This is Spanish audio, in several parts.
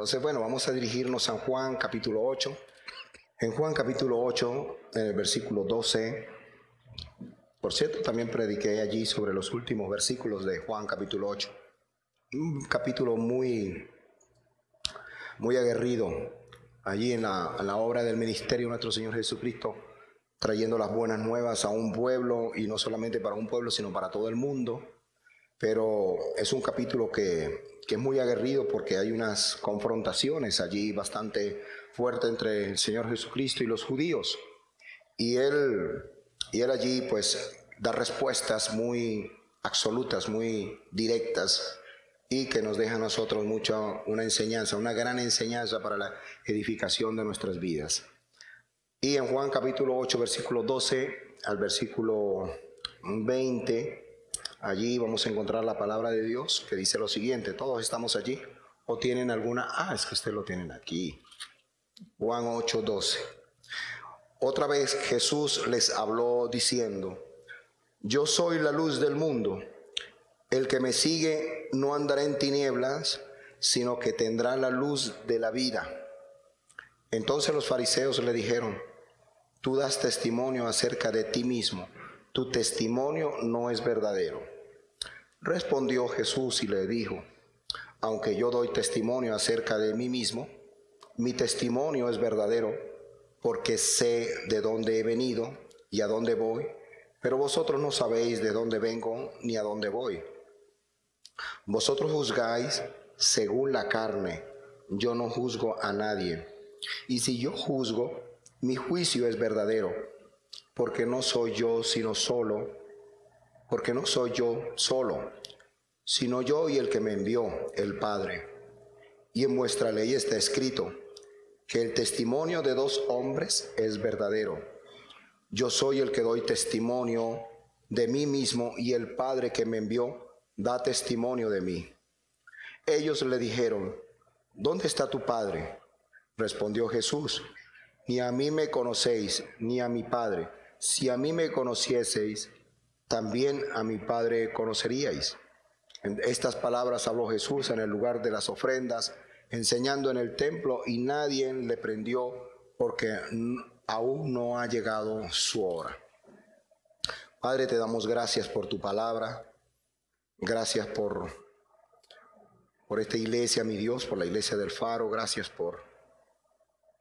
Entonces, bueno, vamos a dirigirnos a Juan capítulo 8. En Juan capítulo 8, en el versículo 12, por cierto, también prediqué allí sobre los últimos versículos de Juan capítulo 8. Un capítulo muy, muy aguerrido allí en la, en la obra del ministerio de nuestro Señor Jesucristo, trayendo las buenas nuevas a un pueblo y no solamente para un pueblo, sino para todo el mundo. Pero es un capítulo que que es muy aguerrido porque hay unas confrontaciones allí bastante fuertes entre el Señor Jesucristo y los judíos. Y él, y él allí pues da respuestas muy absolutas, muy directas y que nos deja a nosotros mucho una enseñanza, una gran enseñanza para la edificación de nuestras vidas. Y en Juan capítulo 8, versículo 12 al versículo 20 Allí vamos a encontrar la palabra de Dios que dice lo siguiente, todos estamos allí o tienen alguna, ah, es que ustedes lo tienen aquí. Juan 8, 12. Otra vez Jesús les habló diciendo, yo soy la luz del mundo, el que me sigue no andará en tinieblas, sino que tendrá la luz de la vida. Entonces los fariseos le dijeron, tú das testimonio acerca de ti mismo tu testimonio no es verdadero. Respondió Jesús y le dijo, aunque yo doy testimonio acerca de mí mismo, mi testimonio es verdadero porque sé de dónde he venido y a dónde voy, pero vosotros no sabéis de dónde vengo ni a dónde voy. Vosotros juzgáis según la carne, yo no juzgo a nadie. Y si yo juzgo, mi juicio es verdadero porque no soy yo sino solo, porque no soy yo solo, sino yo y el que me envió, el Padre. Y en vuestra ley está escrito que el testimonio de dos hombres es verdadero. Yo soy el que doy testimonio de mí mismo y el Padre que me envió da testimonio de mí. Ellos le dijeron, ¿dónde está tu Padre? Respondió Jesús, ni a mí me conocéis, ni a mi Padre si a mí me conocieseis, también a mi Padre conoceríais. En estas palabras habló Jesús en el lugar de las ofrendas, enseñando en el templo, y nadie le prendió porque aún no ha llegado su hora. Padre, te damos gracias por tu palabra, gracias por, por esta iglesia, mi Dios, por la iglesia del Faro, gracias por,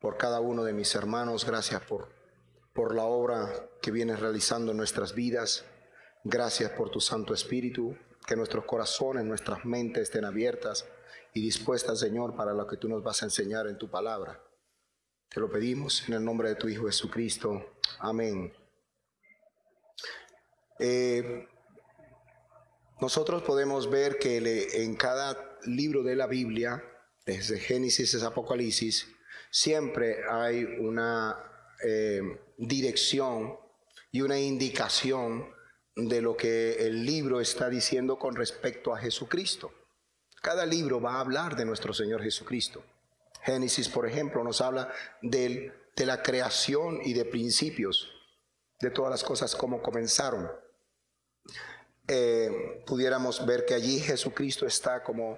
por cada uno de mis hermanos, gracias por por la obra que vienes realizando en nuestras vidas. Gracias por tu Santo Espíritu, que nuestros corazones, nuestras mentes estén abiertas y dispuestas, Señor, para lo que tú nos vas a enseñar en tu palabra. Te lo pedimos en el nombre de tu Hijo Jesucristo. Amén. Eh, nosotros podemos ver que en cada libro de la Biblia, desde Génesis a Apocalipsis, siempre hay una eh, dirección y una indicación de lo que el libro está diciendo con respecto a Jesucristo. Cada libro va a hablar de nuestro Señor Jesucristo. Génesis, por ejemplo, nos habla de, la creación y de principios, de todas las cosas como comenzaron. Eh, pudiéramos ver que allí Jesucristo está como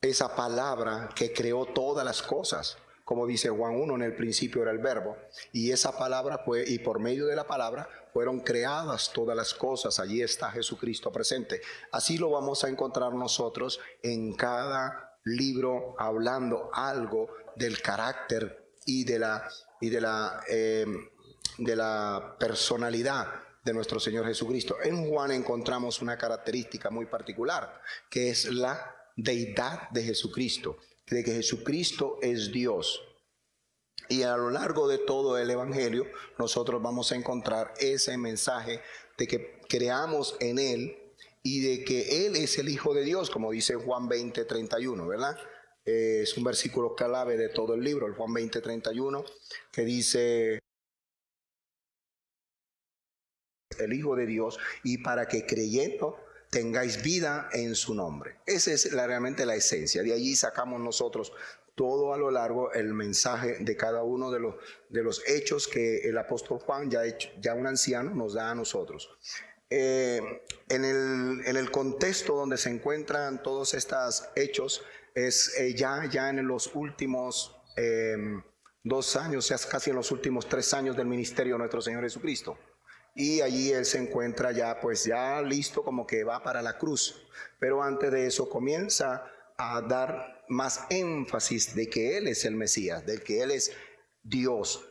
esa palabra que creó todas las cosas como dice Juan 1, en el principio era el verbo, y esa palabra fue, y por medio de la palabra fueron creadas todas las cosas, allí está Jesucristo presente. Así lo vamos a encontrar nosotros en cada libro hablando algo del carácter y de la, y de la, eh, de la personalidad de nuestro Señor Jesucristo. En Juan encontramos una característica muy particular, que es la deidad de Jesucristo de que Jesucristo es Dios. Y a lo largo de todo el Evangelio nosotros vamos a encontrar ese mensaje de que creamos en Él y de que Él es el Hijo de Dios, como dice Juan 20, 31, ¿verdad? es un versículo clave de todo el libro, el Juan 20, 31, que dice el Hijo de Dios y para que creyendo tengáis vida en su nombre. Esa es realmente la esencia. De allí sacamos nosotros todo a lo largo el mensaje de cada uno de los, de los hechos que el apóstol Juan, ya, ya un anciano, nos da a nosotros. Eh, en, el, en, el, contexto donde se encuentran todos estos hechos, es eh, ya, ya en los últimos em, dos años, casi en los últimos tres años del ministerio de nuestro Señor Jesucristo. Y allí Él se encuentra ya, pues ya listo como que va para la cruz. Pero antes de eso comienza a dar más énfasis de que Él es el Mesías, de que Él es Dios.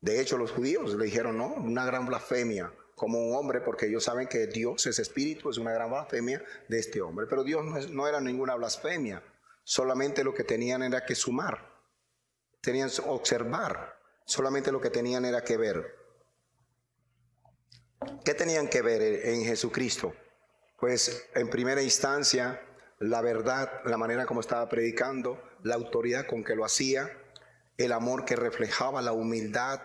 De hecho, los judíos le dijeron, no, una gran blasfemia como un hombre, porque ellos saben que Dios es espíritu, es una gran blasfemia de este hombre. Pero Dios no, era ninguna blasfemia, solamente lo que tenían era que sumar, tenían observar, solamente lo que tenían era que ver. ¿Qué tenían que ver en Jesucristo? Pues en primera instancia, la verdad, la manera como estaba predicando, la autoridad con que lo hacía, el amor que reflejaba, la humildad,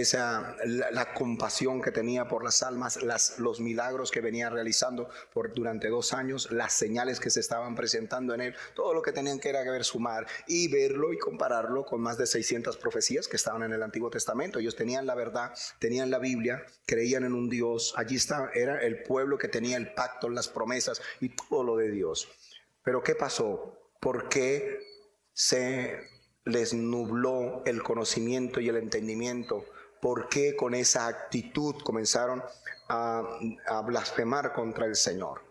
esa, la, compasión que tenía por las almas, las, los milagros que venía realizando por, durante dos años, las señales que se estaban presentando en él, todo lo que tenían que era ver sumar y verlo y compararlo con más de 600 profecías que estaban en el Antiguo Testamento. Ellos tenían la verdad, tenían la Biblia, creían en un Dios. Allí estaba, era el pueblo que tenía el pacto, las promesas y todo lo de Dios. Pero ¿qué pasó? ¿Por qué se les nubló el conocimiento y el entendimiento por qué con esa actitud comenzaron a, blasfemar contra el Señor,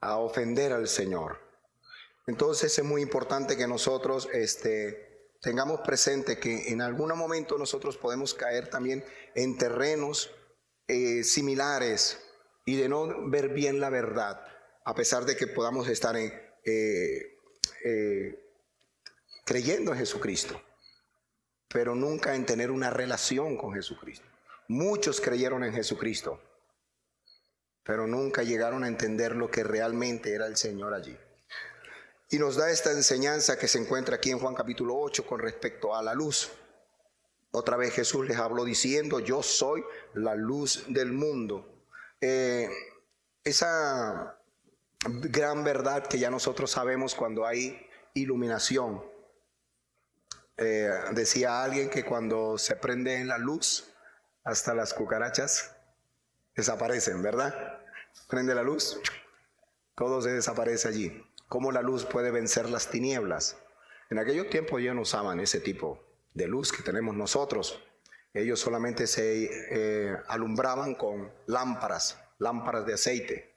a ofender al Señor. Entonces es muy importante que nosotros este, tengamos presente que en algún momento nosotros podemos caer también en terrenos eh, similares y de no ver bien la verdad, a pesar de que podamos estar eh, eh, creyendo en Jesucristo pero nunca en tener una relación con Jesucristo. Muchos creyeron en Jesucristo, pero nunca llegaron a entender lo que realmente era el Señor allí. Y nos da esta enseñanza que se encuentra aquí en Juan capítulo 8 con respecto a la luz. Otra vez Jesús les habló diciendo, yo soy la luz del mundo. Eh, esa gran verdad que ya nosotros sabemos cuando hay iluminación, eh, decía alguien que cuando se prende en la luz, hasta las cucarachas desaparecen, ¿verdad? Prende la luz, todo se desaparece allí. ¿Cómo la luz puede vencer las tinieblas? En aquellos tiempos ya no usaban ese tipo de luz que tenemos nosotros. Ellos solamente se eh, alumbraban con lámparas, lámparas de aceite.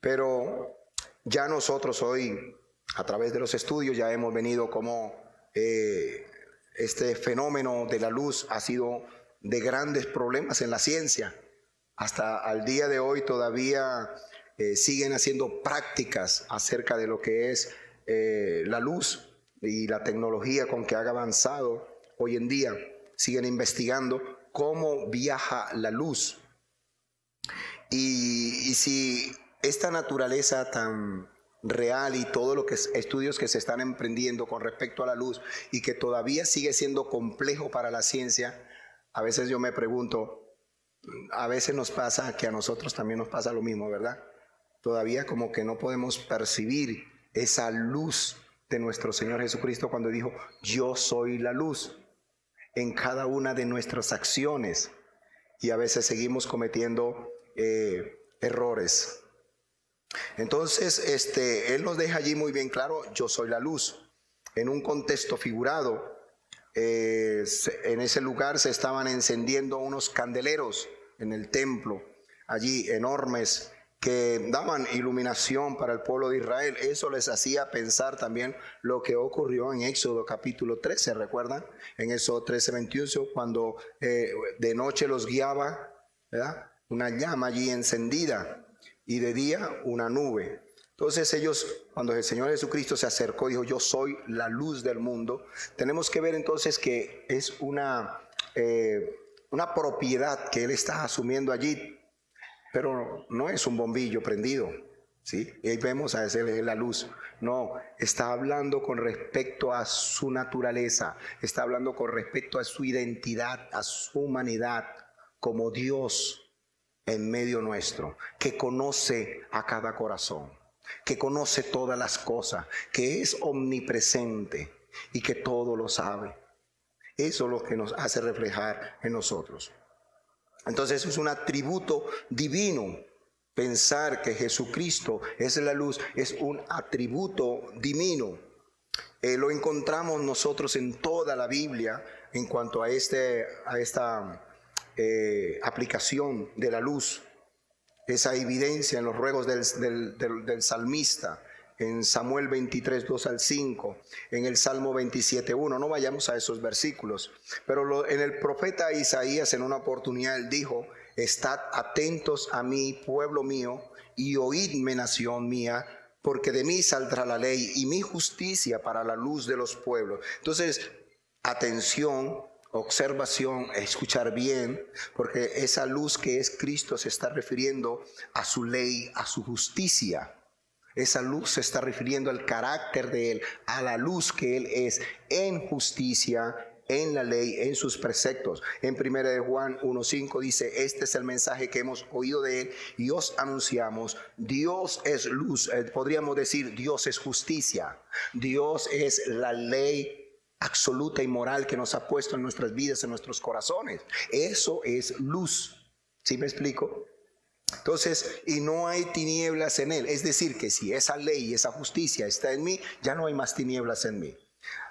Pero ya nosotros hoy, a través de los estudios, ya hemos venido como eh, este fenómeno de la luz ha sido de grandes problemas en la ciencia. Hasta al día de hoy todavía eh, siguen haciendo prácticas acerca de lo que es eh, la luz y la tecnología con que ha avanzado hoy en día. Siguen investigando cómo viaja la luz. y si esta naturaleza tan real y todos los estudios que se están emprendiendo con respecto a la luz y que todavía sigue siendo complejo para la ciencia, a veces yo me pregunto, a veces nos pasa que a nosotros también nos pasa lo mismo, ¿verdad? Todavía como que no podemos percibir esa luz de nuestro Señor Jesucristo cuando dijo, yo soy la luz en cada una de nuestras acciones. Y a veces seguimos cometiendo eh, errores, entonces, este, él nos deja allí muy bien claro, yo soy la luz. En un contexto figurado, eh, en ese lugar se estaban encendiendo unos candeleros en el templo, allí enormes, que daban iluminación para el pueblo de Israel. Eso les hacía pensar también lo que ocurrió en Éxodo capítulo 13, ¿recuerdan? En Éxodo 13, 21, cuando eh, de noche los guiaba, ¿verdad? Una llama allí encendida y de día una nube. Entonces ellos, cuando el Señor Jesucristo se acercó, dijo, yo soy la luz del mundo. Tenemos que ver entonces que es una, eh, una propiedad que Él está asumiendo allí, pero no es un bombillo prendido. ¿sí? Y ahí vemos a ese la luz. No, está hablando con respecto a su naturaleza, está hablando con respecto a su identidad, a su humanidad como Dios en medio nuestro, que conoce a cada corazón, que conoce todas las cosas, que es omnipresente y que todo lo sabe. Eso es lo que nos hace reflejar en nosotros. Entonces es un atributo divino Pensar que Jesucristo es la luz es un atributo divino. Eh, lo encontramos nosotros en toda la Biblia en cuanto a, este, a esta eh, aplicación de la luz, esa evidencia en los ruegos del, salmista, en Samuel 23, 2 al 5, en el Salmo 27, 1. No vayamos a esos versículos, pero en el profeta Isaías en una oportunidad él dijo, estad atentos a mí, pueblo mío, y oídme, nación mía, porque de mí saldrá la ley y mi justicia para la luz de los pueblos. Entonces, atención, observación, escuchar bien, porque esa luz que es Cristo se está refiriendo a su ley, a su justicia. Esa luz se está refiriendo al carácter de Él, a la luz que Él es en justicia, en la ley, en sus preceptos. En 1 de Juan 1.5 dice, este es el mensaje que hemos oído de Él y os anunciamos, Dios es luz, eh, podríamos decir, Dios es justicia, Dios es la ley absoluta y moral que nos ha puesto en nuestras vidas, en nuestros corazones. Eso es luz. ¿Sí me explico? Entonces, y no hay tinieblas en él. Es decir, que si esa ley esa justicia está en mí, ya no hay más tinieblas en mí.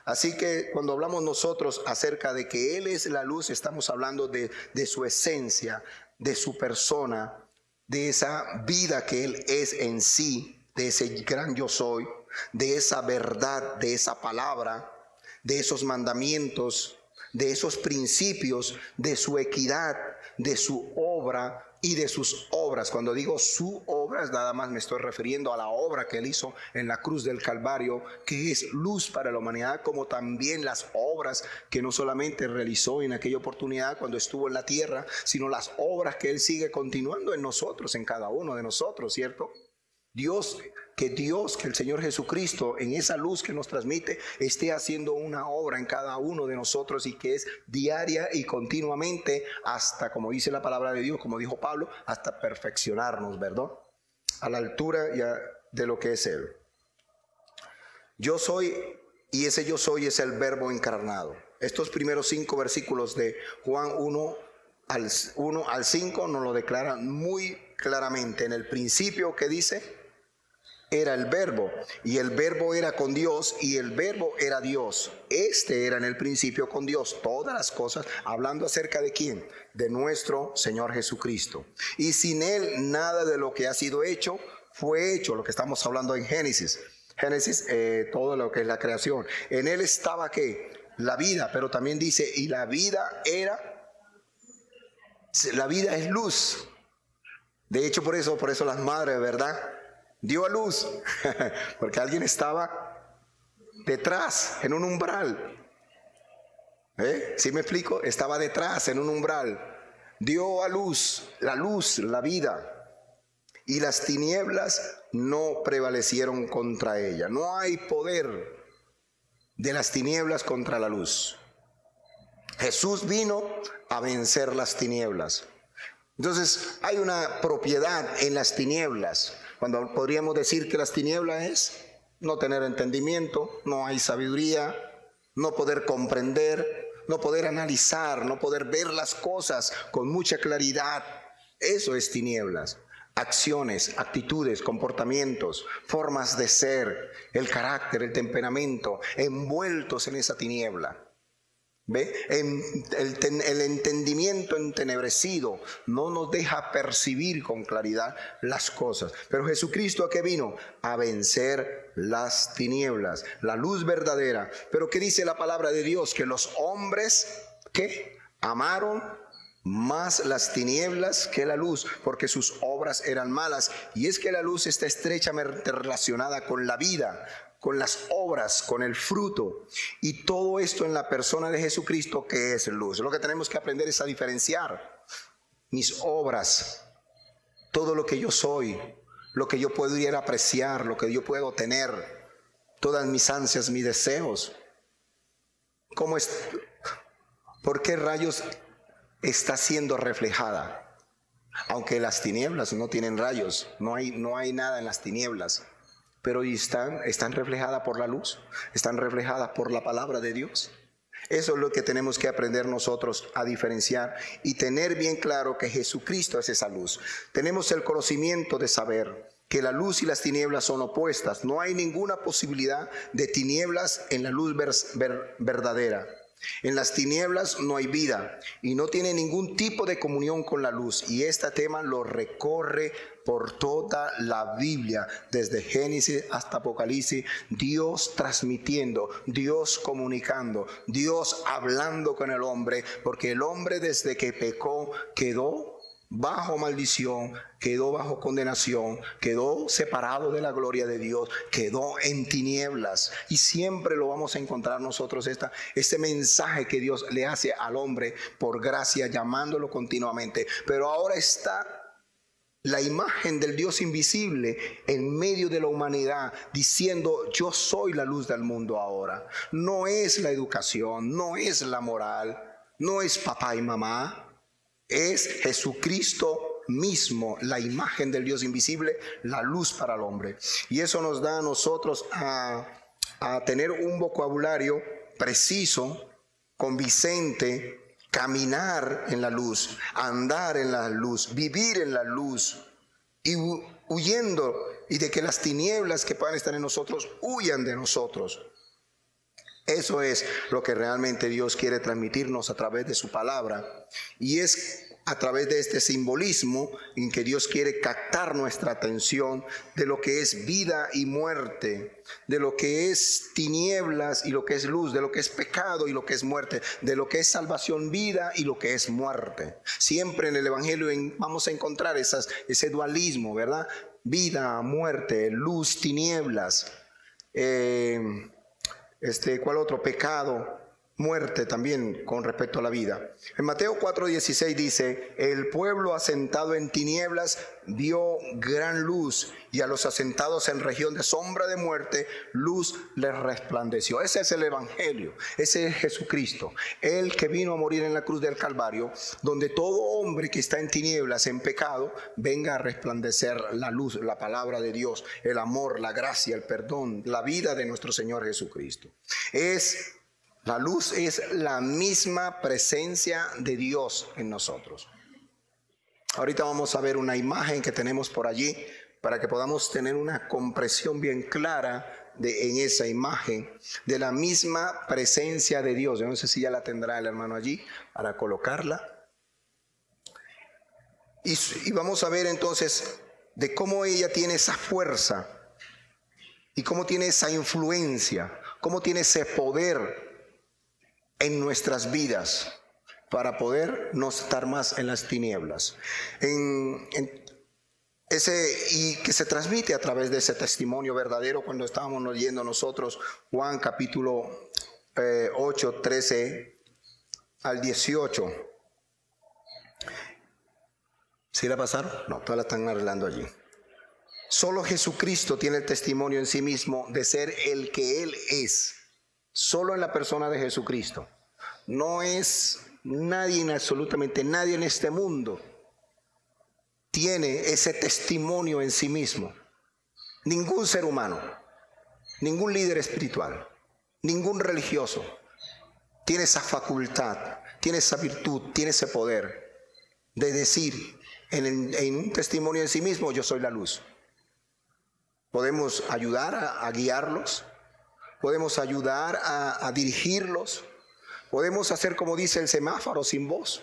Así que cuando hablamos nosotros acerca de que Él es la luz, estamos hablando de su esencia, de su persona, de esa vida que Él es en sí, de ese gran yo soy, de esa verdad, de esa palabra, de esos mandamientos, de esos principios, de su equidad, de su obra, y de sus obras. Cuando digo su obras, nada más me estoy refiriendo a la obra que él hizo en la cruz del Calvario, que es luz para la humanidad, como también las obras que no solamente realizó en aquella oportunidad cuando estuvo en la tierra, sino las obras que él sigue continuando en nosotros, en cada uno de nosotros, ¿cierto? Dios que Dios, que el Señor Jesucristo, en esa luz que nos transmite, esté haciendo una obra en cada uno de nosotros y que es diaria y continuamente hasta, como dice la palabra de Dios, como dijo Pablo, hasta perfeccionarnos, ¿verdad? A la altura ya de lo que es Él. Yo soy, y ese yo soy es el verbo encarnado. Estos primeros cinco versículos de Juan 1 al, 1 al 5 nos lo declaran muy claramente. En el principio que dice, era el verbo y el verbo era con Dios y el verbo era Dios. Este era en el principio con Dios. Todas las cosas hablando acerca de quién? De nuestro Señor Jesucristo. Y sin Él nada de lo que ha sido hecho fue hecho, lo que estamos hablando en Génesis. Génesis, eh, todo lo que es la creación. En Él estaba que la vida, pero también dice, y la vida era, la vida es luz. De hecho, por eso, por eso las madres, ¿verdad? Dio a luz, porque alguien estaba detrás, en un umbral. ¿Eh? ¿Sí me explico? Estaba detrás, en un umbral. Dio a luz, la luz, la vida. Y las tinieblas no prevalecieron contra ella. No hay poder de las tinieblas contra la luz. Jesús vino a vencer las tinieblas. Entonces hay una propiedad en las tinieblas. Cuando podríamos decir que las tinieblas es no tener entendimiento, no hay sabiduría, no poder comprender, no poder analizar, no poder ver las cosas con mucha claridad. Eso es tinieblas. Acciones, actitudes, comportamientos, formas de ser, el carácter, el temperamento, envueltos en esa tiniebla. ¿Ve? El, entendimiento entenebrecido no nos deja percibir con claridad las cosas. Pero Jesucristo a qué vino? A vencer las tinieblas, la luz verdadera. Pero ¿qué dice la palabra de Dios? Que los hombres que amaron más las tinieblas que la luz, porque sus obras eran malas. Y es que la luz está estrechamente relacionada con la vida, con las obras, con el fruto. Y todo esto en la persona de Jesucristo que es luz. Lo que tenemos que aprender es a diferenciar mis obras, todo lo que yo soy, lo que yo puedo ir a apreciar, lo que yo puedo tener, todas mis ansias, mis deseos. ¿Cómo es? ¿Por qué rayos está siendo reflejada? Aunque las tinieblas no tienen rayos, no hay, no hay nada en las tinieblas pero están, están reflejadas por la luz, están reflejadas por la palabra de Dios. Eso es lo que tenemos que aprender nosotros a diferenciar y tener bien claro que Jesucristo es esa luz. Tenemos el conocimiento de saber que la luz y las tinieblas son opuestas. No hay ninguna posibilidad de tinieblas en la luz verdadera. En las tinieblas no hay vida y no tiene ningún tipo de comunión con la luz. Y este tema lo recorre por toda la Biblia, desde Génesis hasta Apocalipsis, Dios transmitiendo, Dios comunicando, Dios hablando con el hombre, porque el hombre desde que pecó quedó bajo maldición, quedó bajo condenación, quedó separado de la gloria de Dios, quedó en tinieblas. Y siempre lo vamos a encontrar nosotros, esta, este mensaje que Dios le hace al hombre por gracia, llamándolo continuamente. Pero ahora está la imagen del Dios invisible en medio de la humanidad, diciendo, yo soy la luz del mundo ahora. No es la educación, no es la moral, no es papá y mamá, es Jesucristo mismo, la imagen del Dios invisible, la luz para el hombre. Y eso nos da a nosotros a, tener un vocabulario preciso, convincente, caminar en la luz, andar en la luz, vivir en la luz y huyendo y de que las tinieblas que puedan estar en nosotros huyan de nosotros. Eso es lo que realmente Dios quiere transmitirnos a través de su palabra. Y es a través de este simbolismo en que Dios quiere captar nuestra atención de lo que es vida y muerte, de lo que es tinieblas y lo que es luz, de lo que es pecado y lo que es muerte, de lo que es salvación, vida y lo que es muerte. Siempre en el Evangelio vamos a encontrar ese dualismo, ¿verdad? Vida, muerte, luz, tinieblas. Eh, este, ¿cuál otro? Pecado, muerte también con respecto a la vida. En Mateo 4:16 dice, el pueblo asentado en tinieblas vio gran luz y a los asentados en región de sombra de muerte, luz les resplandeció. Ese es el Evangelio, ese es Jesucristo, el que vino a morir en la cruz del Calvario, donde todo hombre que está en tinieblas, en pecado, venga a resplandecer la luz, la palabra de Dios, el amor, la gracia, el perdón, la vida de nuestro Señor Jesucristo. Es la luz es la misma presencia de Dios en nosotros. Ahorita vamos a ver una imagen que tenemos por allí para que podamos tener una compresión bien clara de, en esa imagen de la misma presencia de Dios. Yo no sé si ya la tendrá el hermano allí para colocarla. Y, y vamos a ver entonces de cómo ella tiene esa fuerza y cómo tiene esa influencia, cómo tiene ese poder en nuestras vidas para poder no estar más en las tinieblas. En, ese, y que se transmite a través de ese testimonio verdadero cuando estábamos leyendo nosotros Juan capítulo 8, eh, 13 al 18. ¿Sí la pasaron? No, todas la están arreglando allí. Solo Jesucristo tiene el testimonio en sí mismo de ser el que Él es solo en la persona de Jesucristo. No es nadie, absolutamente nadie en este mundo tiene ese testimonio en sí mismo. Ningún ser humano, ningún líder espiritual, ningún religioso tiene esa facultad, tiene esa virtud, tiene ese poder de decir en, un testimonio en sí mismo, yo soy la luz. Podemos ayudar a guiarlos, podemos ayudar a, dirigirlos, podemos hacer como dice el semáforo sin voz.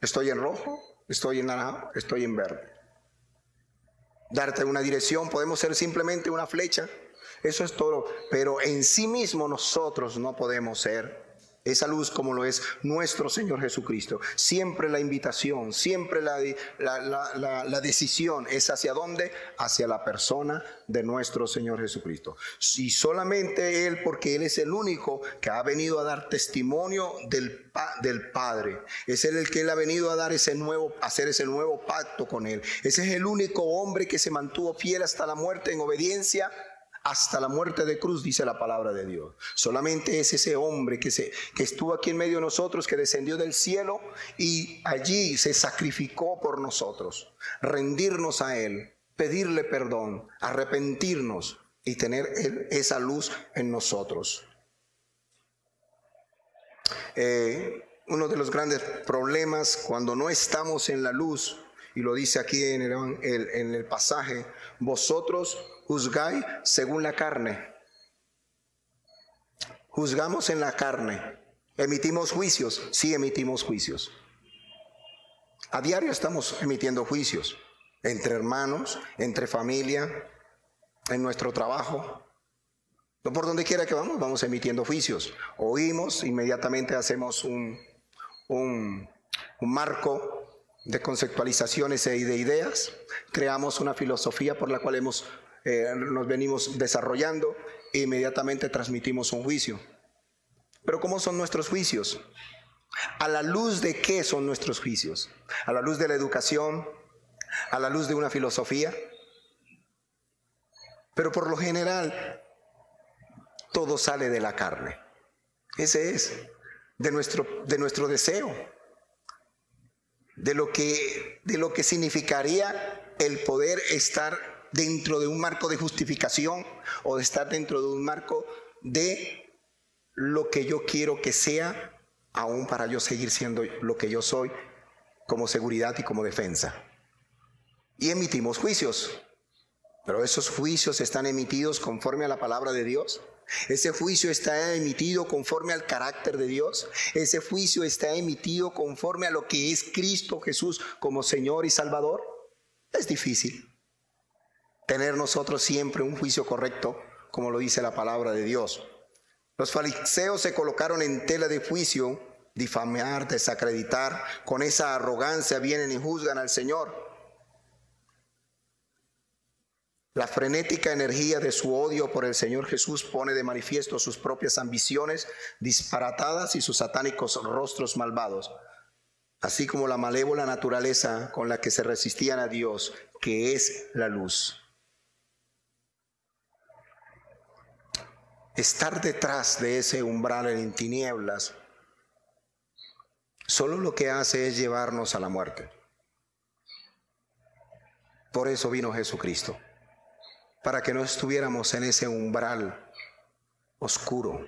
Estoy en rojo, estoy en naranja, estoy en verde. Darte una dirección, podemos ser simplemente una flecha. Eso es todo. Pero en sí mismo nosotros no podemos ser esa luz como lo es nuestro Señor Jesucristo. Siempre la invitación, siempre la, la, decisión es hacia dónde? Hacia la persona de nuestro Señor Jesucristo. Y solamente Él, porque Él es el único que ha venido a dar testimonio del, del Padre. Es Él el que Él ha venido a dar ese nuevo, hacer ese nuevo pacto con Él. Ese es el único hombre que se mantuvo fiel hasta la muerte en obediencia hasta la muerte de cruz, dice la palabra de Dios. Solamente es ese hombre que, se, que estuvo aquí en medio de nosotros, que descendió del cielo y allí se sacrificó por nosotros. Rendirnos a Él, pedirle perdón, arrepentirnos y tener esa luz en nosotros. eh, uno de los grandes problemas cuando no estamos en la luz, y lo dice aquí en el, en el pasaje, vosotros juzgáis según la carne. Juzgamos en la carne. ¿Emitimos juicios? Sí, emitimos juicios. A diario estamos emitiendo juicios entre hermanos, entre familia, en nuestro trabajo. No por donde quiera que vamos, vamos emitiendo juicios. Oímos, inmediatamente hacemos un, un, marco de conceptualizaciones y de ideas, creamos una filosofía por la cual hemos, eh, nos venimos desarrollando e inmediatamente transmitimos un juicio. Pero ¿cómo son nuestros juicios? ¿A la luz de qué son nuestros juicios? ¿A la luz de la educación? ¿A la luz de una filosofía? Pero por lo general, todo sale de la carne. Ese es, de nuestro, de nuestro deseo, de lo, que, de lo que significaría el poder estar dentro de un marco de justificación o de estar dentro de un marco de lo que yo quiero que sea, aún para yo seguir siendo lo que yo soy, como seguridad y como defensa. Y emitimos juicios, pero esos juicios están emitidos conforme a la palabra de Dios. Ese juicio está emitido conforme al carácter de Dios. Ese juicio está emitido conforme a lo que es Cristo Jesús como Señor y Salvador. Es difícil tener nosotros siempre un juicio correcto, como lo dice la palabra de Dios. Los fariseos se colocaron en tela de juicio, difamar, desacreditar, con esa arrogancia vienen y juzgan al Señor. La frenética energía de su odio por el Señor Jesús pone de manifiesto sus propias ambiciones disparatadas y sus satánicos rostros malvados, así como la malévola naturaleza con la que se resistían a Dios, que es la luz. Estar detrás de ese umbral en tinieblas, solo lo que hace es llevarnos a la muerte. Por eso vino Jesucristo, para que no estuviéramos en ese umbral oscuro.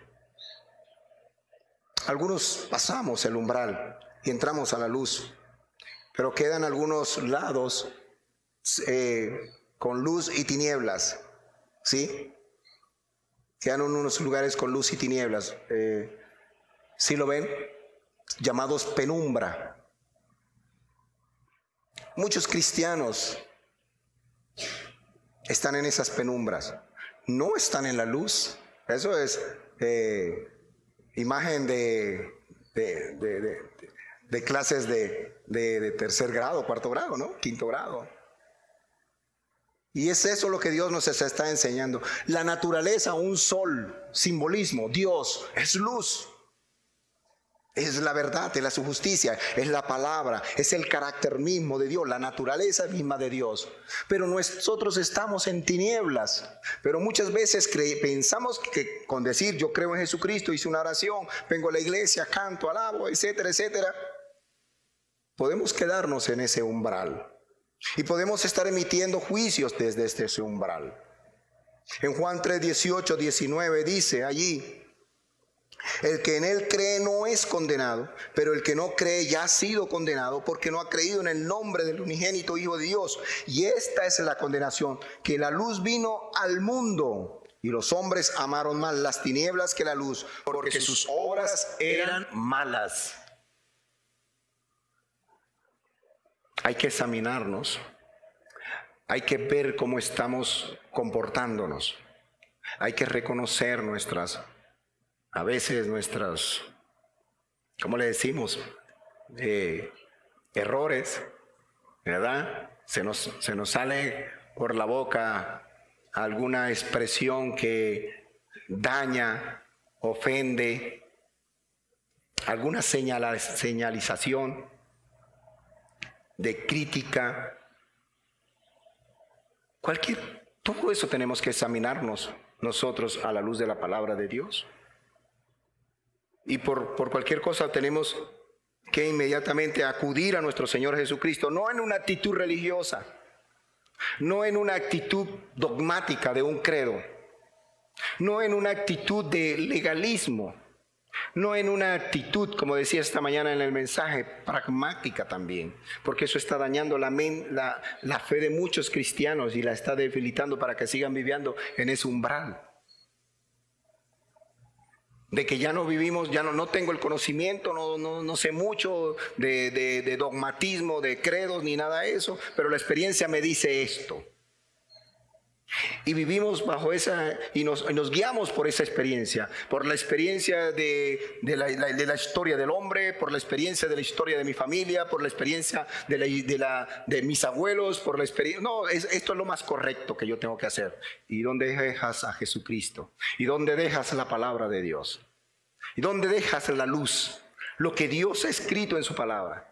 Algunos pasamos el umbral y entramos a la luz, pero quedan algunos lados eh, con luz y tinieblas, ¿sí? Quedan unos lugares con luz y tinieblas. Eh, ¿Sí lo ven? Llamados penumbra. Muchos cristianos están en esas penumbras. No están en la luz. Eso es eh, imagen de, de clases de, tercer grado, cuarto grado, ¿no? Quinto grado. Y es eso lo que Dios nos está enseñando. La naturaleza, un sol, simbolismo, Dios es luz. Es la verdad, es la su justicia, es la palabra, es el carácter mismo de Dios, la naturaleza misma de Dios. Pero nosotros estamos en tinieblas. Pero muchas veces pensamos que con decir yo creo en Jesucristo, hice una oración, vengo a la iglesia, canto, alabo, etcétera, etcétera, podemos quedarnos en ese umbral. Y podemos estar emitiendo juicios desde este umbral. En Juan 3, 18, 19 dice allí, el que en él cree no es condenado, pero el que no cree ya ha sido condenado porque no ha creído en el nombre del unigénito Hijo de Dios. Y esta es la condenación, que la luz vino al mundo y los hombres amaron más las tinieblas que la luz, porque sus obras eran malas. Hay que examinarnos, hay que ver cómo estamos comportándonos, hay que reconocer nuestras, a veces nuestras, ¿cómo le decimos? Eh, errores, ¿verdad? Se nos, se nos sale por la boca alguna expresión que daña, ofende, alguna señalización de crítica, cualquier, todo eso tenemos que examinarnos nosotros a la luz de la palabra de Dios. Y por, por cualquier cosa tenemos que inmediatamente acudir a nuestro Señor Jesucristo, no en una actitud religiosa, no en una actitud dogmática de un credo, no en una actitud de legalismo, No en una actitud, como decía esta mañana en el mensaje, pragmática también, porque eso está dañando la, fe de muchos cristianos y la está debilitando para que sigan viviendo en ese umbral de que ya no vivimos, ya no, no tengo el conocimiento, no, no, no sé mucho de, de, dogmatismo, de credos, ni nada de eso, pero la experiencia me dice esto. Y vivimos bajo esa, y nos, guiamos por esa experiencia, por la experiencia de, de, la, historia del hombre, por la experiencia de la historia de mi familia, por la experiencia de, de mis abuelos, por la experiencia... No, es, esto es lo más correcto que yo tengo que hacer. ¿Y dónde dejas a Jesucristo? ¿Y dónde dejas la palabra de Dios? ¿Y dónde dejas la luz? Lo que Dios ha escrito en su palabra.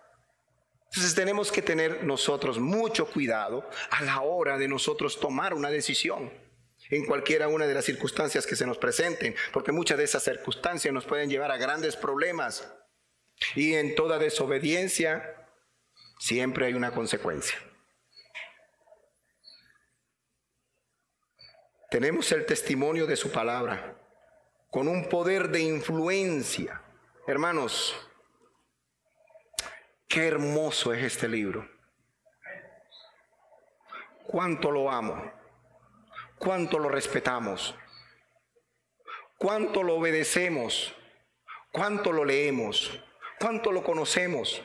Entonces tenemos que tener nosotros mucho cuidado a la hora de nosotros tomar una decisión en cualquiera una de las circunstancias que se nos presenten, porque muchas de esas circunstancias nos pueden llevar a grandes problemas. Y en toda desobediencia siempre hay una consecuencia. Tenemos el testimonio de su palabra con un poder de influencia. Hermanos, Qué hermoso es este libro. Cuánto lo amo. Cuánto lo respetamos. Cuánto lo obedecemos. Cuánto lo leemos. Cuánto lo conocemos.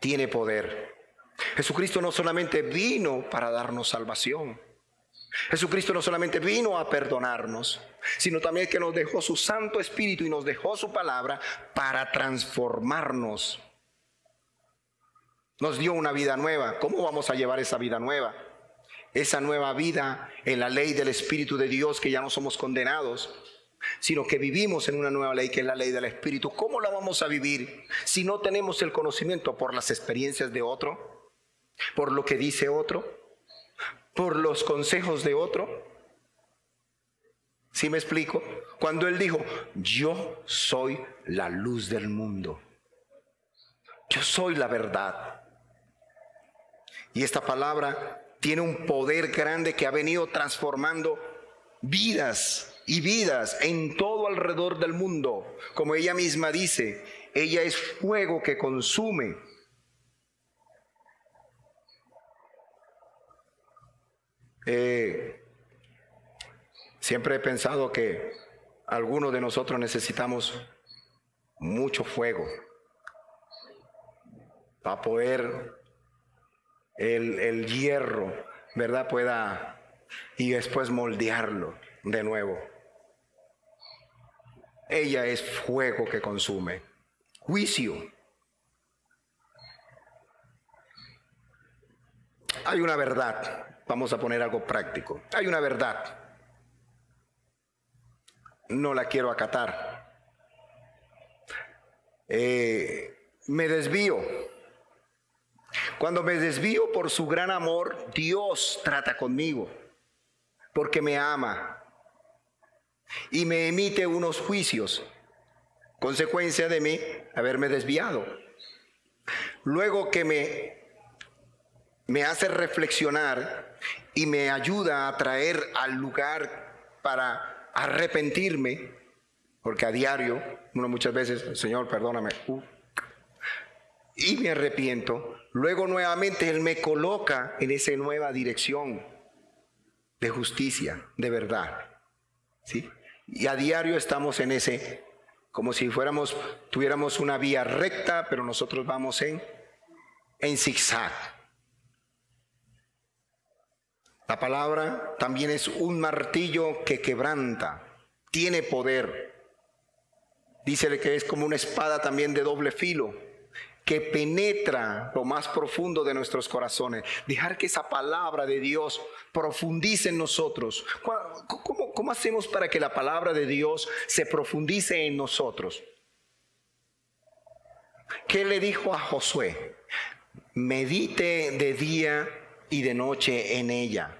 Tiene poder. Jesucristo no solamente vino para darnos salvación. Jesucristo no solamente vino a perdonarnos, sino también que nos dejó su Santo Espíritu y nos dejó su palabra para transformarnos. Nos dio una vida nueva. ¿Cómo vamos a llevar esa vida nueva? Esa nueva vida en la ley del Espíritu de Dios, que ya no somos condenados, sino que vivimos en una nueva ley que es la ley del Espíritu. ¿Cómo la vamos a vivir si no tenemos el conocimiento por las experiencias de otro? ¿Por lo que dice otro? ¿Por los consejos de otro? ¿Sí me explico? Cuando él dijo, yo soy la luz del mundo. Yo soy la verdad. Y esta palabra tiene un poder grande que ha venido transformando vidas y vidas en todo alrededor del mundo. Como ella misma dice, ella es fuego que consume. Eh, Siempre he pensado que algunos de nosotros necesitamos mucho fuego para poder el, el hierro, ¿verdad? Pueda y después moldearlo de nuevo. Ella es fuego que consume. Juicio. Hay una verdad. Vamos a poner algo práctico. Hay una verdad no la quiero acatar. Eh, me desvío. Cuando me desvío por su gran amor, Dios trata conmigo, porque me ama y me emite unos juicios, consecuencia de mí haberme desviado. Luego que me, me hace reflexionar y me ayuda a traer al lugar para arrepentirme, porque a diario, uno muchas veces, Señor, perdóname, uh, y me arrepiento, luego nuevamente Él me coloca en esa nueva dirección de justicia, de verdad. ¿sí? Y a diario estamos en ese, como si fuéramos, tuviéramos una vía recta, pero nosotros vamos en, en zigzag. La palabra también es un martillo que quebranta, tiene poder. Dícele que es como una espada también de doble filo, que penetra lo más profundo de nuestros corazones. Dejar que esa palabra de Dios profundice en nosotros. ¿Cómo, cómo hacemos para que la palabra de Dios se profundice en nosotros? ¿Qué le dijo a Josué? Medite de día y de noche en ella.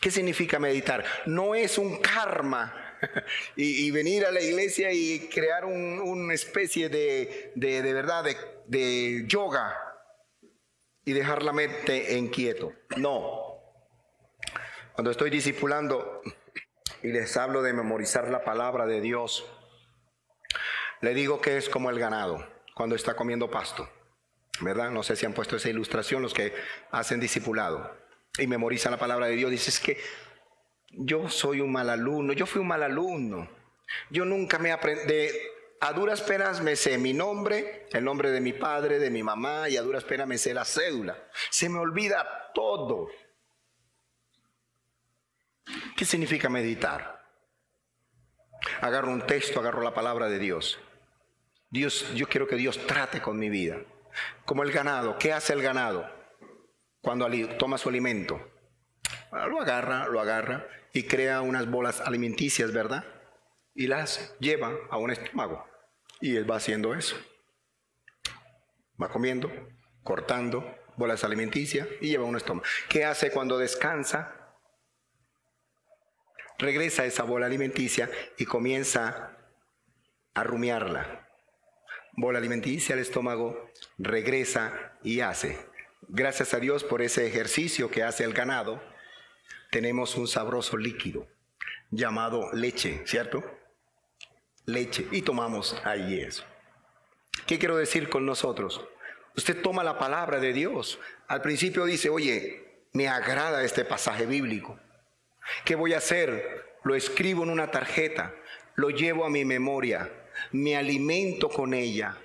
¿Qué significa meditar? No es un karma y, venir a la iglesia y crear una especie de, de, verdad, de, de yoga y dejar la mente en quieto. No. Cuando estoy discipulando, y les hablo de memorizar la palabra de Dios, le digo que es como el ganado cuando está comiendo pasto. ¿Verdad? No sé si han puesto esa ilustración los que hacen discipulado y memorizan la palabra de Dios. Dices que yo soy un mal alumno, yo fui un mal alumno. Yo nunca me aprendí, a duras penas me sé mi nombre, el nombre de mi padre, de mi mamá, y a duras penas me sé la cédula. Se me olvida todo. ¿Qué significa meditar? Agarro un texto, agarro la palabra de Dios. Dios, yo quiero que Dios trate con mi vida. Como el ganado, ¿qué hace el ganado cuando toma su alimento? Ah, lo agarra, lo agarra y crea unas bolas alimenticias, ¿verdad? Y las lleva a un estómago. Y él va haciendo eso. Va comiendo, cortando bolas alimenticias y lleva un estómago. ¿Qué hace cuando descansa? Regresa esa bola alimenticia y comienza a rumiarla. Bola alimenticia al estómago, regresa y hace. Gracias a Dios por ese ejercicio que hace el ganado, tenemos un sabroso líquido llamado leche, ¿cierto? leche y tomamos ahí eso. ¿Qué quiero decir con nosotros? Usted toma la palabra de Dios. Al principio dice, oye, me agrada este pasaje bíblico. ¿Qué voy a hacer? Lo escribo en una tarjeta, lo llevo a mi memoria, me alimento con ella.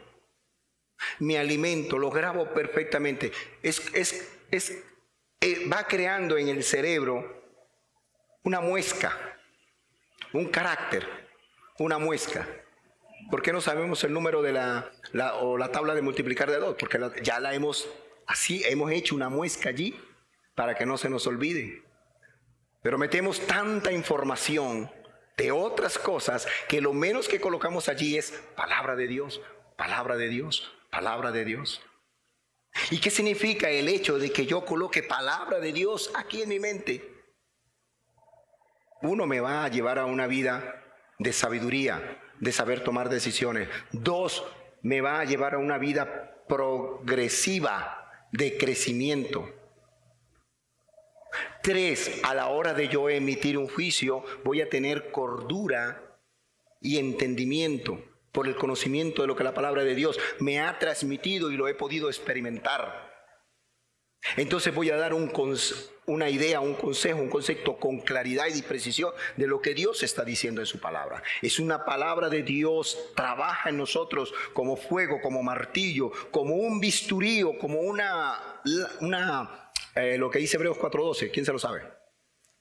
Me alimento, lo grabo perfectamente. Es, es, es, eh, va creando en el cerebro una muesca, un carácter una muesca. ¿Por qué no sabemos el número de la, o la tabla de multiplicar de dos? Porque ya la hemos, así hemos hecho una muesca allí para que no se nos olvide. Pero metemos tanta información de otras cosas que lo menos que colocamos allí es palabra de Dios, palabra de Dios, palabra de Dios. ¿Y qué significa el hecho de que yo coloque palabra de Dios aquí en mi mente? Uno me va a llevar a una vida de sabiduría, de saber tomar decisiones. Dos, me va a llevar a una vida progresiva de crecimiento. Tres, a la hora de yo emitir un juicio, voy a tener cordura y entendimiento por el conocimiento de lo que la palabra de Dios me ha transmitido y lo he podido experimentar. Entonces voy a dar un, una idea, un consejo, un concepto con claridad y precisión de lo que Dios está diciendo en su palabra. Es una palabra de Dios, trabaja en nosotros como fuego, como martillo, como un bisturío, como una, una eh, lo que dice Hebreos 4.12. ¿Quién se lo sabe?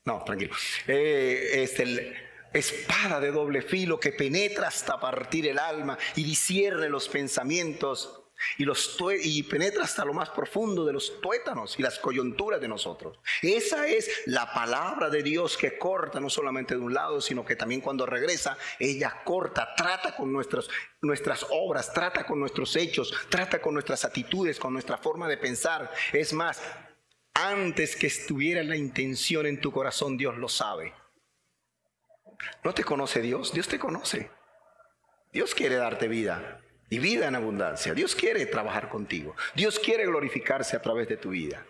No, tranquilo. Eh, este, espada de doble filo que penetra hasta partir el alma y discierne los pensamientos y, los y penetra hasta lo más profundo de los tuétanos y las coyunturas de nosotros. Esa es la palabra de Dios que corta no solamente de un lado, sino que también cuando regresa, ella corta, trata con nuestros, nuestras obras, trata con nuestros hechos, trata con nuestras actitudes, con nuestra forma de pensar. Es más, antes que estuviera la intención en tu corazón, Dios lo sabe. ¿No te conoce Dios? Dios te conoce. Dios quiere darte vida y vida en abundancia. Dios quiere trabajar contigo. Dios quiere glorificarse a través de tu vida.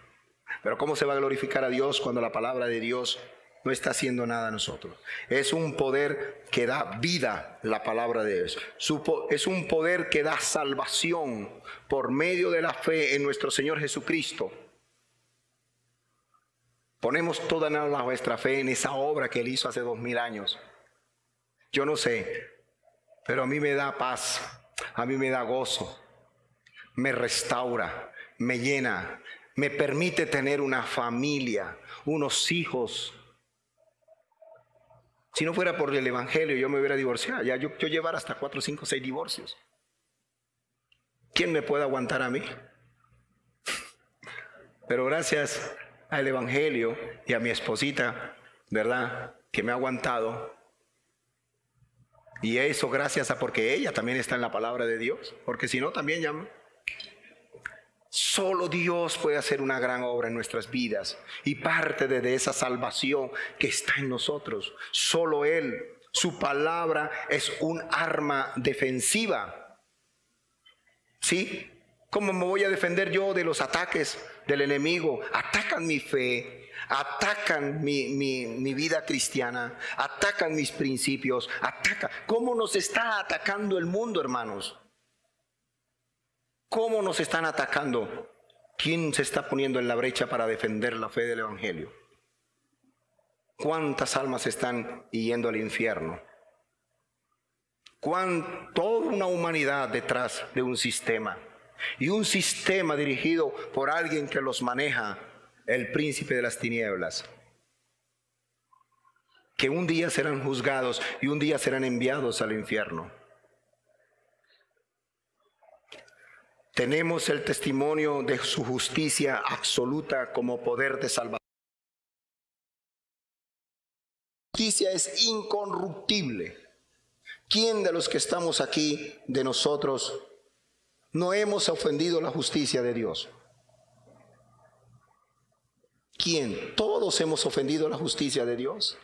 Pero ¿cómo se va a glorificar a Dios cuando la palabra de Dios no está haciendo nada a nosotros? Es un poder que da vida, la palabra de Dios. Es un poder que da salvación por medio de la fe en nuestro Señor Jesucristo. Ponemos toda nuestra fe en esa obra que Él hizo hace dos mil años. Yo no sé, pero a mí me da paz a mí me da gozo, me restaura, me llena, me permite tener una familia, unos hijos. Si no fuera por el Evangelio, yo me hubiera divorciado. Ya yo, yo llevar hasta cuatro, cinco, seis divorcios. ¿Quién me puede aguantar a mí? Pero gracias al Evangelio y a mi esposita, ¿verdad? Que me ha aguantado, y eso gracias a porque ella también está en la palabra de Dios. Porque si no, también llama. Solo Dios puede hacer una gran obra en nuestras vidas. Y parte de, esa salvación que está en nosotros. Solo Él. Su palabra es un arma defensiva. ¿Sí? ¿Cómo me voy a defender yo de los ataques del enemigo? Atacan mi fe, atacan mi, mi, vida cristiana, atacan mis principios, atacan. ¿Cómo nos está atacando el mundo, hermanos? ¿Cómo nos están atacando? ¿Quién se está poniendo en la brecha para defender la fe del Evangelio? ¿Cuántas almas están yendo al infierno? ¿Cuán, una humanidad detrás de un sistema y un sistema dirigido por alguien que los maneja, el príncipe de las tinieblas, que un día serán juzgados y un día serán enviados al infierno. Tenemos el testimonio de su justicia absoluta como poder de salvación. justicia es incorruptible. ¿Quién de los que estamos aquí, de nosotros, no hemos ofendido la justicia de Dios? ¿Quién? Todos hemos ofendido la justicia de Dios.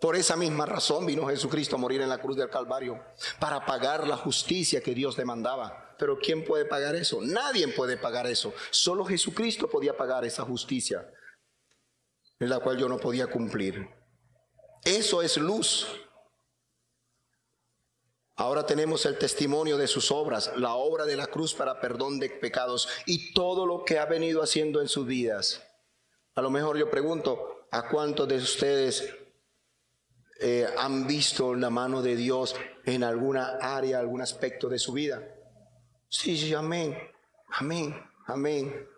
Por esa misma razón vino Jesucristo a morir en la cruz del Calvario, para pagar la justicia que Dios demandaba. Pero ¿quién puede pagar eso? Nadie puede pagar eso. Solo Jesucristo podía pagar esa justicia, en la cual yo no podía cumplir. Eso es luz. Ahora tenemos el testimonio de sus obras, la obra de la cruz para perdón de pecados y todo lo que ha venido haciendo en sus vidas. A lo mejor yo pregunto, ¿a cuántos de ustedes eh, han visto la mano de Dios en alguna área, algún aspecto de su vida? Sí, sí, amén, amén, amén.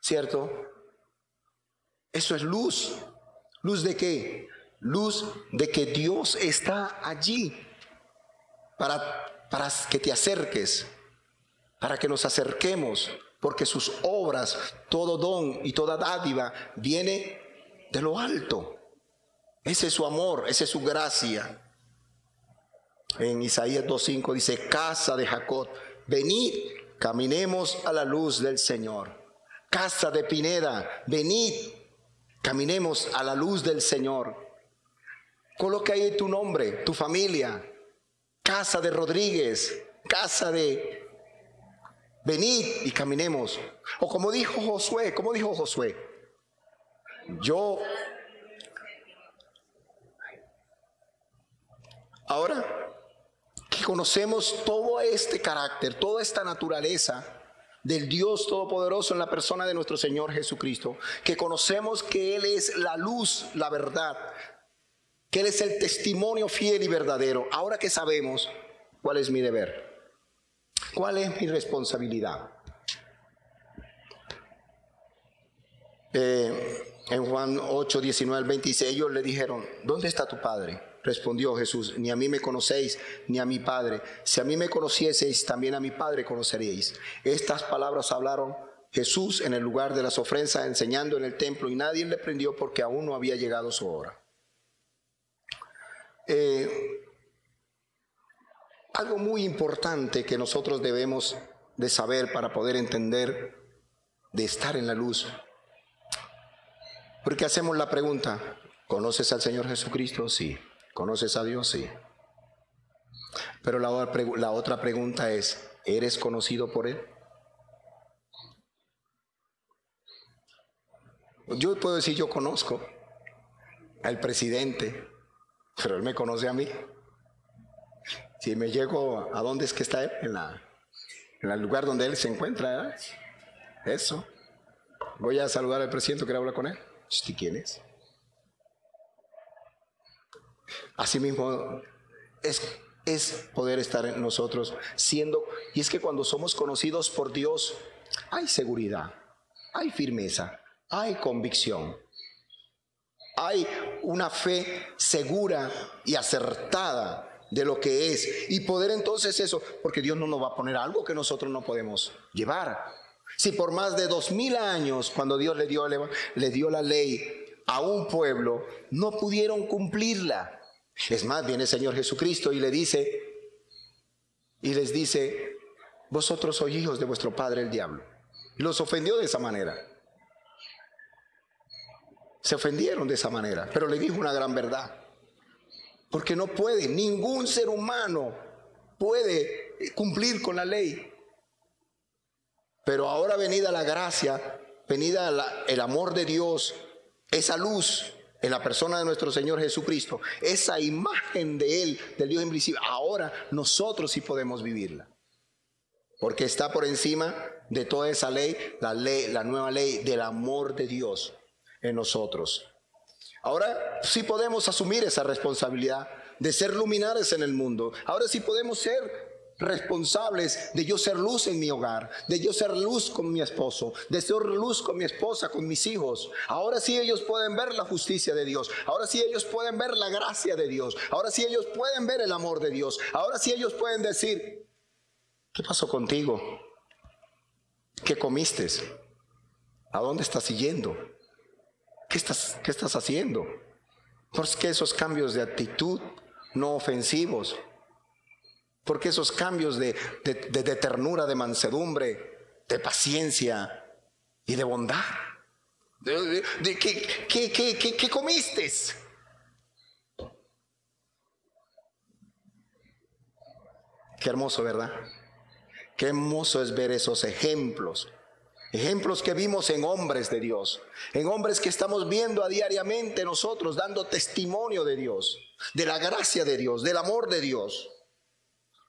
¿Cierto? Eso es luz. ¿Luz de qué? Luz de que Dios está allí para, que te acerques, para que nos acerquemos, porque sus obras, todo don y toda dádiva viene de lo alto. Ese es su amor, esa es su gracia. En Isaías 2.5 dice, casa de Jacob, venid, caminemos a la luz del Señor. Casa de Pineda, venid, caminemos a la luz del Señor. Coloca ahí tu nombre, tu familia, casa de Rodríguez, casa de venid y caminemos. O como dijo Josué, como dijo Josué, yo ahora que conocemos todo este carácter, toda esta naturaleza del Dios Todopoderoso en la persona de nuestro Señor Jesucristo, que conocemos que Él es la luz, la verdad, que Él es el testimonio fiel y verdadero. Ahora que sabemos, ¿cuál es mi deber? ¿Cuál es mi responsabilidad? Eh, en Juan 8, 19 al 26, ellos le dijeron, ¿dónde está tu Padre? Respondió Jesús, ni a mí me conocéis, ni a mi Padre. Si a mí me conocieseis, también a mi Padre conoceríais. Estas palabras hablaron Jesús en el lugar de las ofrendas, enseñando en el templo, y nadie le prendió porque aún no había llegado su hora. Eh, algo muy importante que nosotros debemos de saber para poder entender de estar en la luz. Porque hacemos la pregunta, ¿conoces al Señor Jesucristo? Sí. ¿Conoces a Dios? Sí. Pero la, la otra pregunta es, ¿eres conocido por Él? Yo puedo decir, yo conozco al presidente, pero él me conoce a mí. Si me llego a dónde es que está él, en, la, en el lugar donde él se encuentra, eso. Voy a saludar al presidente, quiero hablar con él. ¿Usted quién es? Asimismo, es, es poder estar en nosotros siendo, y es que cuando somos conocidos por Dios, hay seguridad, hay firmeza, hay convicción. Hay una fe segura y acertada de lo que es. Y poder entonces eso, porque Dios no nos va a poner algo que nosotros no podemos llevar. Si por más de dos mil años, cuando Dios le dio, le dio la ley a un pueblo, no pudieron cumplirla. Es más, viene el Señor Jesucristo y le dice, y les dice, vosotros sois hijos de vuestro padre el diablo. Y los ofendió de esa manera. Se ofendieron de esa manera, pero le dijo una gran verdad. Porque no puede, ningún ser humano puede cumplir con la ley. Pero ahora venida la gracia, venida el amor de Dios, esa luz en la persona de nuestro Señor Jesucristo, esa imagen de Él, del Dios invisible, ahora nosotros sí podemos vivirla. Porque está por encima de toda esa ley, la ley, la nueva ley del amor de Dios en nosotros. Ahora sí podemos asumir esa responsabilidad de ser luminares en el mundo. Ahora sí podemos ser responsables de yo ser luz en mi hogar, de yo ser luz con mi esposo, de ser luz con mi esposa, con mis hijos. Ahora sí ellos pueden ver la justicia de Dios. Ahora sí ellos pueden ver la gracia de Dios. Ahora sí ellos pueden ver el amor de Dios. Ahora sí ellos pueden decir, ¿qué pasó contigo? ¿Qué comiste? ¿A dónde estás siguiendo? ¿Qué estás, qué estás haciendo? Porque esos cambios de actitud no ofensivos porque esos cambios de, ternura, de mansedumbre, de paciencia y de bondad? ¿De, qué, comiste? Qué hermoso, ¿verdad? Qué hermoso es ver esos ejemplos. Ejemplos que vimos en hombres de Dios, en hombres que estamos viendo a diariamente nosotros, dando testimonio de Dios, de la gracia de Dios, del amor de Dios.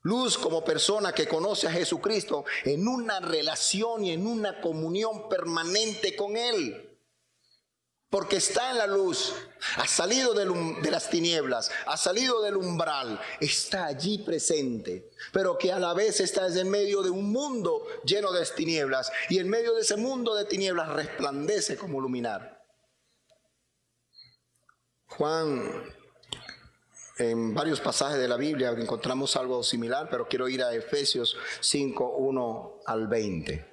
Luz como persona que conoce a Jesucristo en una relación y en una comunión permanente con Él. Porque está en la luz, ha salido de las tinieblas, ha salido del umbral, está allí presente, pero que a la vez está en medio de un mundo lleno de tinieblas y en medio de ese mundo de tinieblas resplandece como luminar. Juan en varios pasajes de la Biblia encontramos algo similar, pero quiero ir a Efesios 5, 1 al 20.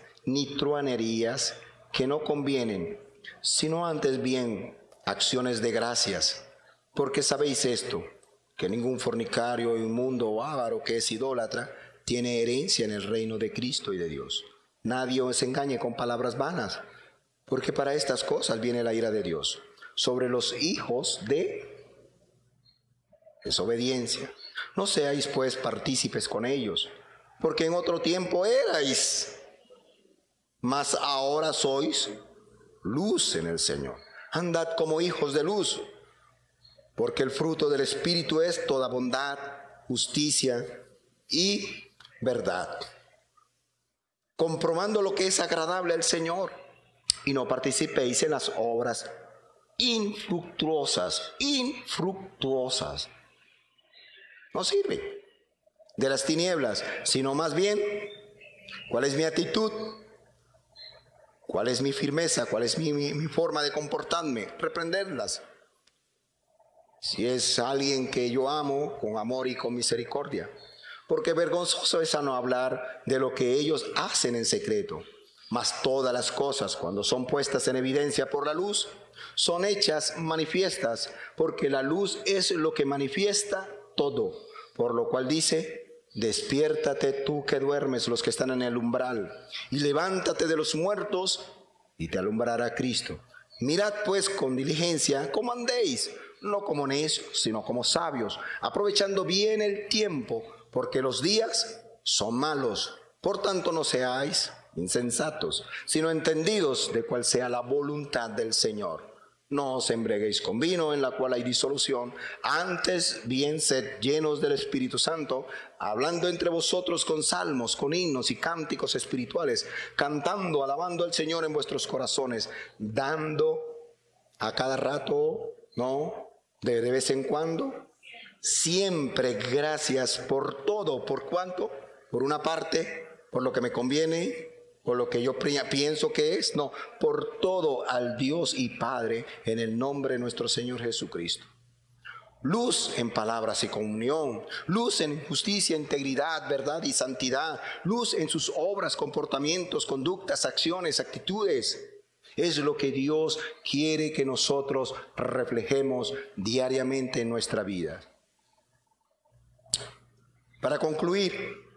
ni truanerías que no convienen, sino antes bien acciones de gracias, porque sabéis esto, que ningún fornicario, inmundo o avaro que es idólatra tiene herencia en el reino de Cristo y de Dios. Nadie os engañe con palabras vanas, porque para estas cosas viene la ira de Dios sobre los hijos de desobediencia. No seáis pues partícipes con ellos, porque en otro tiempo erais, mas ahora sois luz en el Señor. Andad como hijos de luz, porque el fruto del Espíritu es toda bondad, justicia y verdad comprobando lo que es agradable al Señor y no participéis en las obras infructuosas, infructuosas. No sirve de las tinieblas, sino más bien, ¿cuál es mi actitud? ¿Cuál es mi firmeza? ¿Cuál es mi, forma de comportarme? Reprenderlas. Si es alguien que yo amo, con amor y con misericordia porque vergonzoso es a no hablar de lo que ellos hacen en secreto. Mas todas las cosas, cuando son puestas en evidencia por la luz, son hechas manifiestas, porque la luz es lo que manifiesta todo. Por lo cual dice, despiértate tú que duermes, los que están en el umbral, y levántate de los muertos, y te alumbrará Cristo. Mirad pues con diligencia cómo andéis, no como necios, sino como sabios, aprovechando bien el tiempo porque los días son malos. Por tanto, no seáis insensatos, sino entendidos de cuál sea la voluntad del Señor. No os embreguéis con vino en la cual hay disolución, antes bien sed llenos del Espíritu Santo, hablando entre vosotros con salmos, con himnos y cánticos espirituales, cantando, alabando al Señor en vuestros corazones, dando a cada rato, ¿no? De, vez en cuando, siempre gracias por todo. ¿Por cuánto? Por una parte, por lo que me conviene, por lo que yo pienso que es, no, por todo al Dios y Padre en el nombre de nuestro Señor Jesucristo. Luz en palabras y comunión, luz en justicia, integridad, verdad y santidad, luz en sus obras, comportamientos, conductas, acciones, actitudes. Es lo que Dios quiere que nosotros reflejemos diariamente en nuestra vida. Para concluir,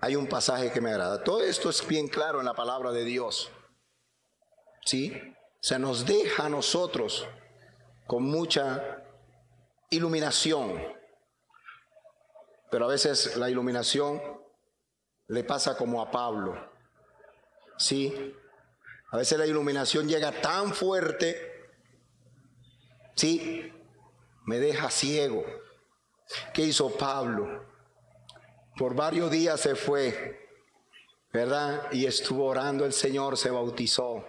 hay un pasaje que me agrada. Todo esto es bien claro en la palabra de Dios. ¿Sí? Se nos deja a nosotros con mucha iluminación. Pero a veces la iluminación le pasa como a Pablo. ¿Sí? A veces la iluminación llega tan fuerte, ¿sí? Me deja ciego. ¿Qué hizo Pablo? Por varios días se fue, ¿verdad? Y estuvo orando el Señor, se bautizó,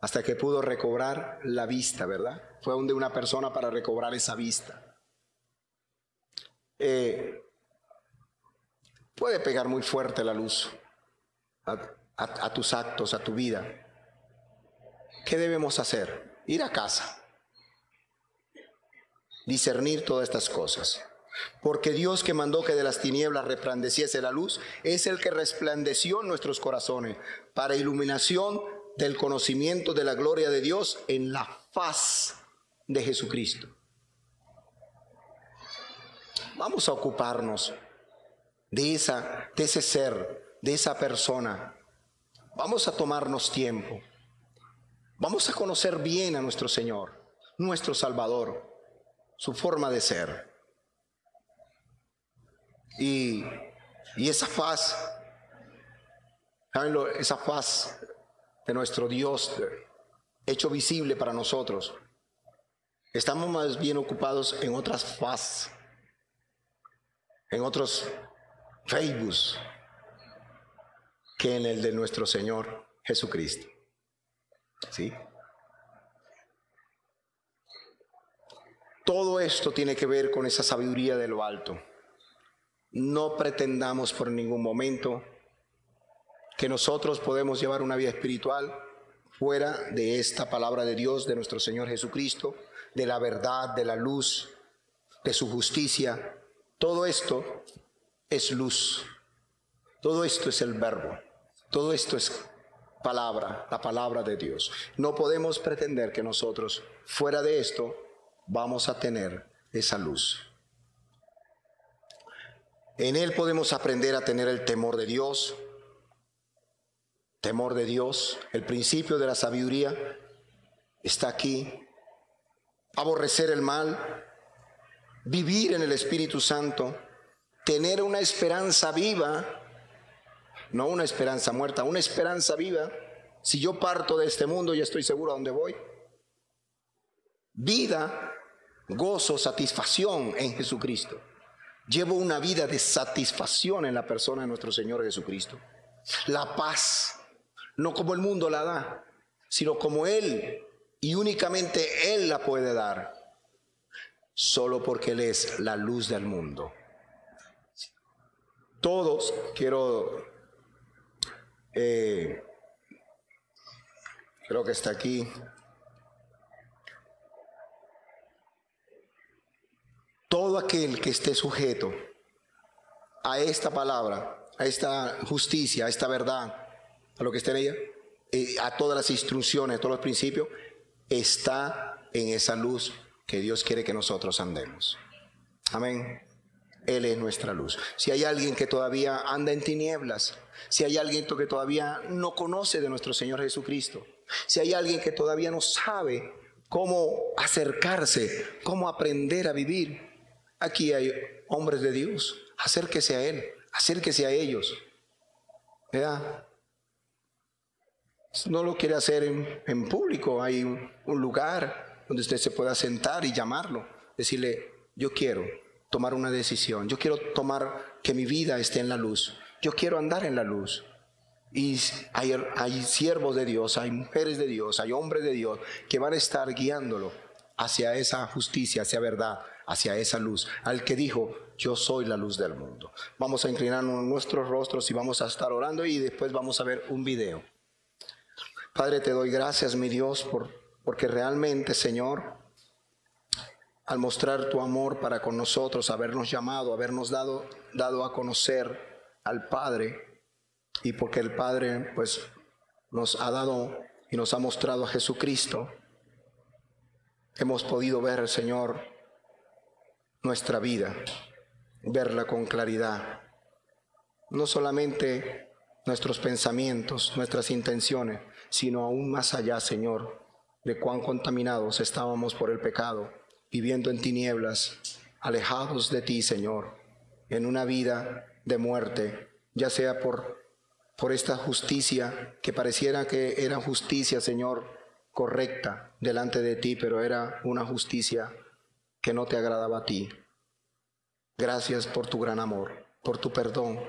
hasta que pudo recobrar la vista, ¿verdad? Fue donde una persona para recobrar esa vista. Eh, puede pegar muy fuerte la luz a tus actos, a tu vida. ¿qué debemos hacer? Ir a casa. Discernir todas estas cosas. Porque Dios que mandó que de las tinieblas resplandeciese la luz, es el que resplandeció en nuestros corazones para iluminación del conocimiento de la gloria de Dios en la faz de Jesucristo. Vamos a ocuparnos de, esa, de ese ser, de esa persona. Vamos a tomarnos tiempo. Vamos a conocer bien a nuestro Señor, nuestro Salvador, su forma de ser. Y, esa faz, esa faz de nuestro Dios hecho visible para nosotros, estamos más bien ocupados en otras faz, en otros Facebook, que en el de nuestro Señor Jesucristo. ¿Sí? Todo esto tiene que ver con esa sabiduría de lo alto. No pretendamos por ningún momento que nosotros podemos llevar una vida espiritual fuera de esta palabra de Dios, de nuestro Señor Jesucristo, de la verdad, de la luz, de su justicia. Todo esto es luz. Todo esto es el verbo. Todo esto es palabra, la palabra de Dios. No podemos pretender que nosotros, fuera de esto, vamos a tener esa luz. En Él podemos aprender a tener el temor de Dios, temor de Dios, el principio de la sabiduría está aquí. Aborrecer el mal, vivir en el Espíritu Santo, tener una esperanza viva no una esperanza muerta, una esperanza viva. Si yo parto de este mundo, ya estoy seguro a dónde voy. Vida, gozo, satisfacción en Jesucristo. Llevo una vida de satisfacción en la persona de nuestro Señor Jesucristo. La paz, no como el mundo la da, sino como Él y únicamente Él la puede dar, solo porque Él es la luz del mundo. Todos, quiero eh, creo que está aquí. Todo aquel que esté sujeto a esta palabra, a esta justicia, a esta verdad, a lo que esté en ella, eh, a todas las instrucciones, a todos los principios, está en esa luz que Dios quiere que nosotros andemos. Amén. Él es nuestra luz. Si hay alguien que todavía anda en tinieblas, si hay alguien que todavía no conoce de nuestro Señor Jesucristo, si hay alguien que todavía no sabe cómo acercarse, cómo aprender a vivir, aquí hay hombres de Dios. Acérquese a Él, acérquese a ellos. ¿Verdad? No lo quiere hacer en, público, hay un, lugar donde usted se pueda sentar y llamarlo, decirle, yo quiero tomar una decisión, yo quiero tomar que mi vida esté en la luz. Yo quiero andar en la luz. Y hay, hay siervos de Dios, hay mujeres de Dios, hay hombres de Dios que van a estar guiándolo hacia esa justicia, hacia verdad, hacia esa luz, al que dijo, yo soy la luz del mundo. Vamos a inclinarnos nuestros rostros y vamos a estar orando y después vamos a ver un video. Padre, te doy gracias, mi Dios, por, porque realmente, Señor, al mostrar tu amor para con nosotros, habernos llamado, habernos dado, dado a conocer al Padre, y porque el Padre pues nos ha dado y nos ha mostrado a Jesucristo, hemos podido ver, Señor, nuestra vida, verla con claridad. No solamente nuestros pensamientos, nuestras intenciones, sino aún más allá, Señor, de cuán contaminados estábamos por el pecado, viviendo en tinieblas, alejados de ti, Señor, en una vida de muerte, ya sea por, por esta justicia que pareciera que era justicia, Señor, correcta delante de ti, pero era una justicia que no te agradaba a ti. Gracias por tu gran amor, por tu perdón,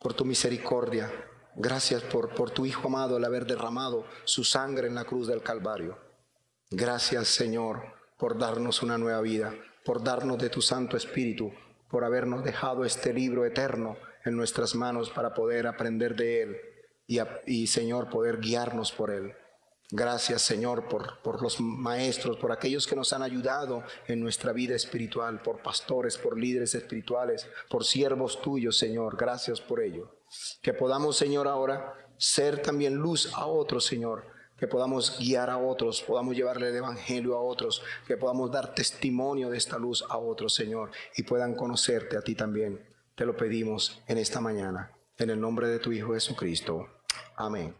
por tu misericordia. Gracias por, por tu Hijo amado al haber derramado su sangre en la cruz del Calvario. Gracias Señor por darnos una nueva vida, por darnos de tu Santo Espíritu, por habernos dejado este libro eterno en nuestras manos para poder aprender de él y, y Señor poder guiarnos por él. Gracias Señor por, por los maestros, por aquellos que nos han ayudado en nuestra vida espiritual, por pastores, por líderes espirituales, por siervos tuyos Señor. Gracias por ello. Que podamos Señor ahora ser también luz a otros Señor. Que podamos guiar a otros, podamos llevarle el Evangelio a otros, que podamos dar testimonio de esta luz a otros, Señor, y puedan conocerte a ti también. Te lo pedimos en esta mañana, en el nombre de tu Hijo Jesucristo. Amén.